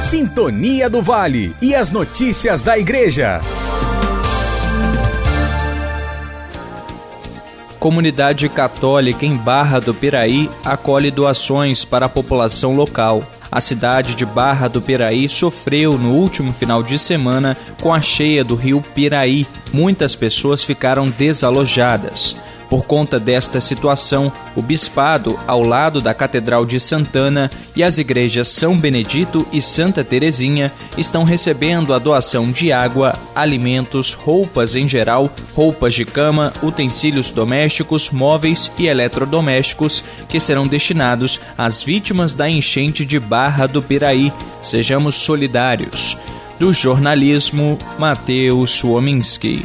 Sintonia do Vale e as notícias da Igreja. Comunidade Católica em Barra do Piraí acolhe doações para a população local. A cidade de Barra do Piraí sofreu no último final de semana com a cheia do rio Piraí. Muitas pessoas ficaram desalojadas. Por conta desta situação, o bispado, ao lado da Catedral de Santana e as igrejas São Benedito e Santa Terezinha, estão recebendo a doação de água, alimentos, roupas em geral, roupas de cama, utensílios domésticos, móveis e eletrodomésticos que serão destinados às vítimas da enchente de Barra do Piraí. Sejamos solidários. Do jornalismo, Matheus Suominski.